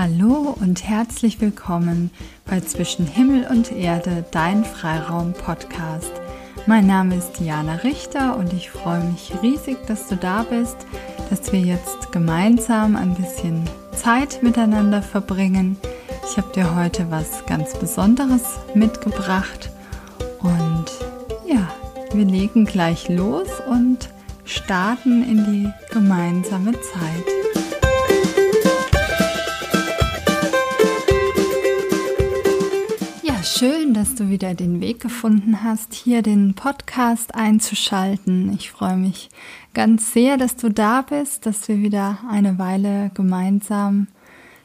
Hallo und herzlich willkommen bei Zwischen Himmel und Erde, dein Freiraum-Podcast. Mein Name ist Diana Richter und ich freue mich riesig, dass du da bist, dass wir jetzt gemeinsam ein bisschen Zeit miteinander verbringen. Ich habe dir heute was ganz Besonderes mitgebracht und ja, wir legen gleich los und starten in die gemeinsame Zeit. Schön, dass du wieder den Weg gefunden hast, hier den Podcast einzuschalten. Ich freue mich ganz sehr, dass du da bist, dass wir wieder eine Weile gemeinsam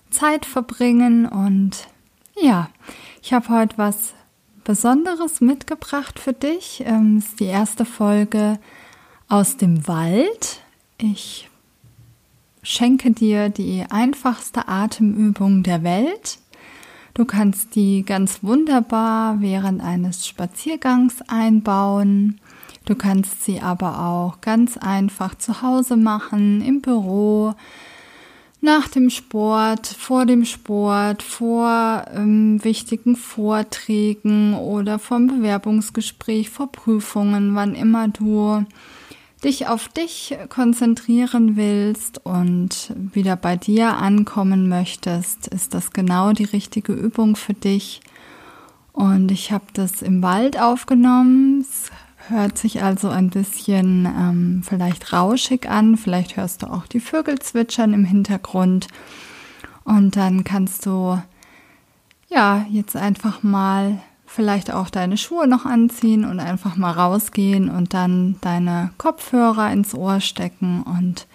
Zeit verbringen. Und ja, ich habe heute was Besonderes mitgebracht für dich. Ähm, es ist die erste Folge aus dem Wald. Ich schenke dir die einfachste Atemübung der Welt. Du kannst die ganz wunderbar während eines Spaziergangs einbauen. Du kannst sie aber auch ganz einfach zu Hause machen, im Büro, nach dem Sport, vor dem Sport, vor ähm, wichtigen Vorträgen oder vom Bewerbungsgespräch, vor Prüfungen, wann immer du dich auf dich konzentrieren willst und wieder bei dir ankommen möchtest, ist das genau die richtige Übung für dich. Und ich habe das im Wald aufgenommen. Es hört sich also ein bisschen ähm, vielleicht rauschig an. Vielleicht hörst du auch die Vögel zwitschern im Hintergrund. Und dann kannst du ja jetzt einfach mal vielleicht auch deine Schuhe noch anziehen und einfach mal rausgehen und dann deine Kopfhörer ins Ohr stecken und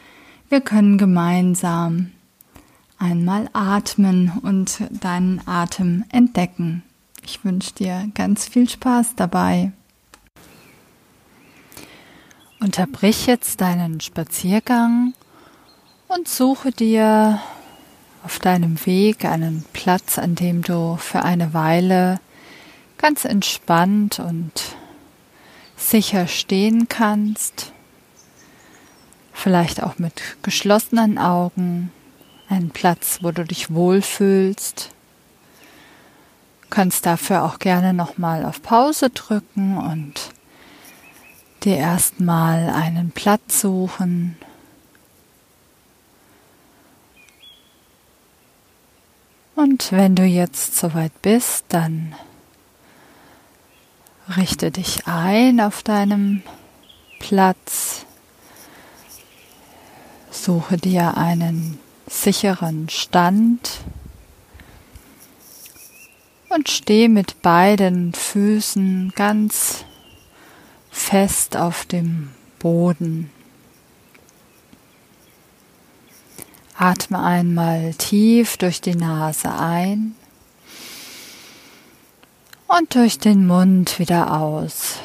wir können gemeinsam einmal atmen und deinen Atem entdecken. Ich wünsche dir ganz viel Spaß dabei. Unterbrich jetzt deinen Spaziergang und suche dir auf deinem Weg einen Platz, an dem du für eine Weile ganz entspannt und sicher stehen kannst, vielleicht auch mit geschlossenen Augen, einen Platz, wo du dich wohlfühlst. Du kannst dafür auch gerne nochmal auf Pause drücken und dir erstmal einen Platz suchen. Und wenn du jetzt soweit bist, dann Richte dich ein auf deinem Platz. Suche dir einen sicheren Stand und steh mit beiden Füßen ganz fest auf dem Boden. Atme einmal tief durch die Nase ein und durch den Mund wieder aus.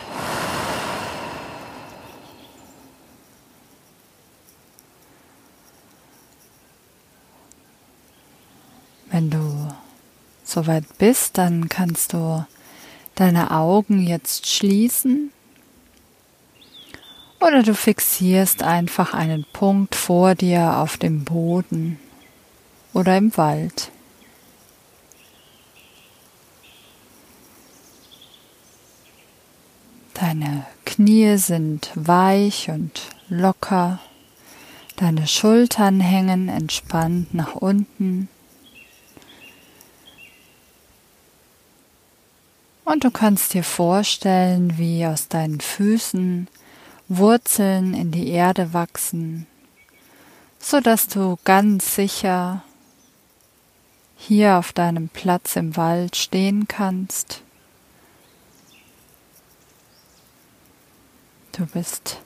Wenn du soweit bist, dann kannst du deine Augen jetzt schließen oder du fixierst einfach einen Punkt vor dir auf dem Boden oder im Wald. Deine Knie sind weich und locker. Deine Schultern hängen entspannt nach unten. Und du kannst dir vorstellen, wie aus deinen Füßen Wurzeln in die Erde wachsen, so dass du ganz sicher hier auf deinem Platz im Wald stehen kannst Du bist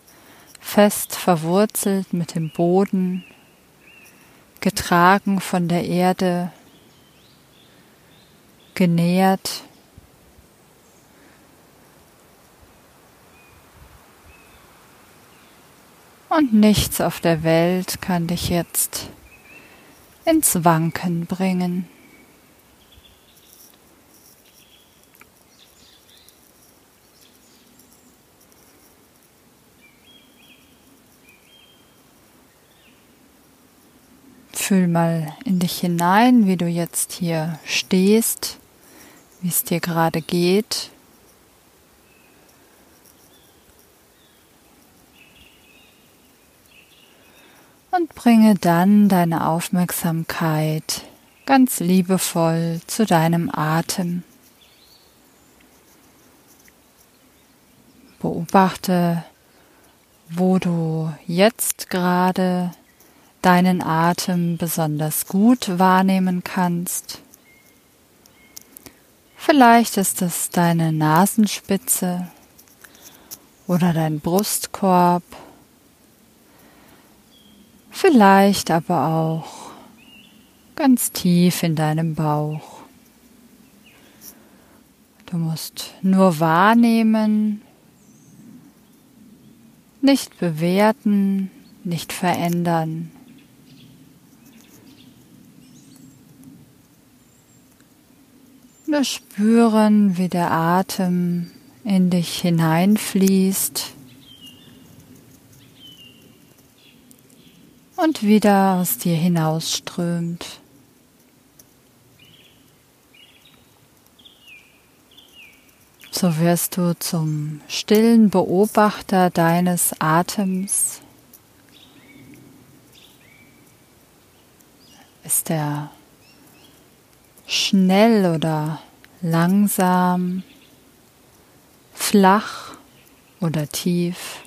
fest verwurzelt mit dem Boden, getragen von der Erde, genährt. Und nichts auf der Welt kann dich jetzt ins Wanken bringen. Fühl mal in dich hinein, wie du jetzt hier stehst, wie es dir gerade geht. Und bringe dann deine Aufmerksamkeit ganz liebevoll zu deinem Atem. Beobachte, wo du jetzt gerade deinen Atem besonders gut wahrnehmen kannst. Vielleicht ist es deine Nasenspitze oder dein Brustkorb, vielleicht aber auch ganz tief in deinem Bauch. Du musst nur wahrnehmen, nicht bewerten, nicht verändern. Nur spüren, wie der Atem in dich hineinfließt und wieder aus dir hinausströmt. So wirst du zum stillen Beobachter deines Atems. Ist er schnell oder langsam, flach oder tief?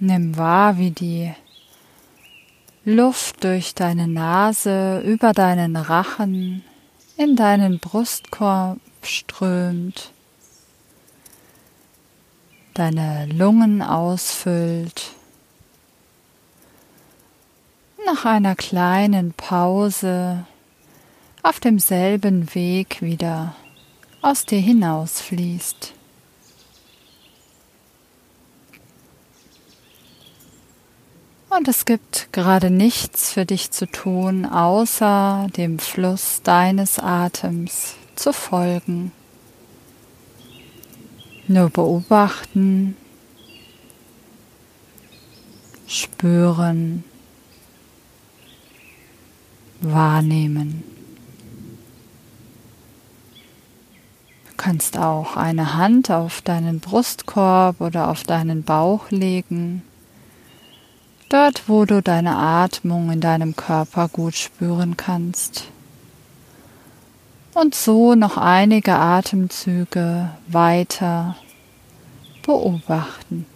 Nimm wahr, wie die Luft durch deine Nase über deinen Rachen in deinen Brustkorb strömt, deine Lungen ausfüllt. Nach einer kleinen Pause auf demselben Weg wieder aus dir hinausfließt. Und es gibt gerade nichts für dich zu tun, außer dem Fluss deines Atems zu folgen. Nur beobachten, spüren, wahrnehmen. Du kannst auch eine Hand auf deinen Brustkorb oder auf deinen Bauch legen dort wo du deine Atmung in deinem Körper gut spüren kannst. Und so noch einige Atemzüge weiter beobachten.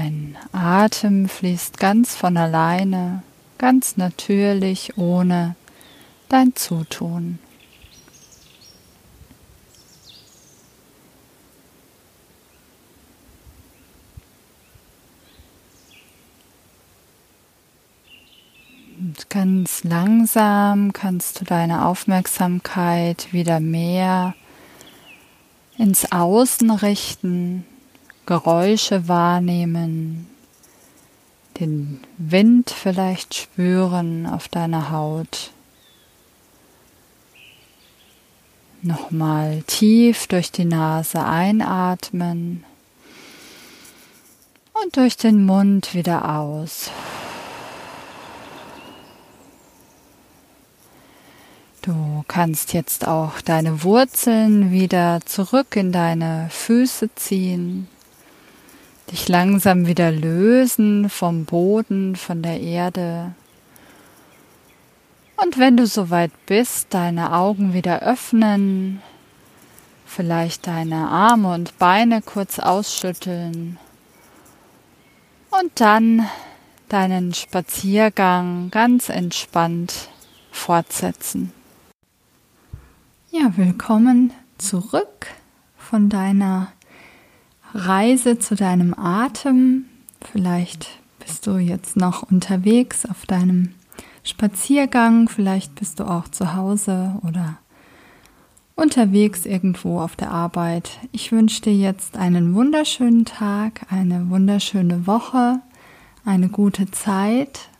Dein Atem fließt ganz von alleine, ganz natürlich, ohne dein Zutun. Und ganz langsam kannst du deine Aufmerksamkeit wieder mehr ins Außen richten, Geräusche wahrnehmen, den Wind vielleicht spüren auf deiner Haut. Nochmal tief durch die Nase einatmen und durch den Mund wieder aus. Du kannst jetzt auch deine Wurzeln wieder zurück in deine Füße ziehen, dich langsam wieder lösen vom Boden, von der Erde. Und wenn du soweit bist, deine Augen wieder öffnen, vielleicht deine Arme und Beine kurz ausschütteln und dann deinen Spaziergang ganz entspannt fortsetzen. Ja, willkommen zurück von deiner Reise zu deinem Atem. Vielleicht bist du jetzt noch unterwegs auf deinem Spaziergang, vielleicht bist du auch zu Hause oder unterwegs irgendwo auf der Arbeit. Ich wünsche dir jetzt einen wunderschönen Tag, eine wunderschöne Woche, eine gute Zeit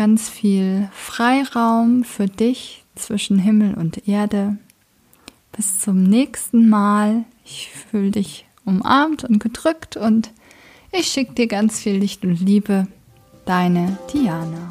ganz viel Freiraum für dich zwischen Himmel und Erde. Bis zum nächsten Mal. Ich fühle dich umarmt und gedrückt und ich schicke dir ganz viel Licht und Liebe. Deine Diana.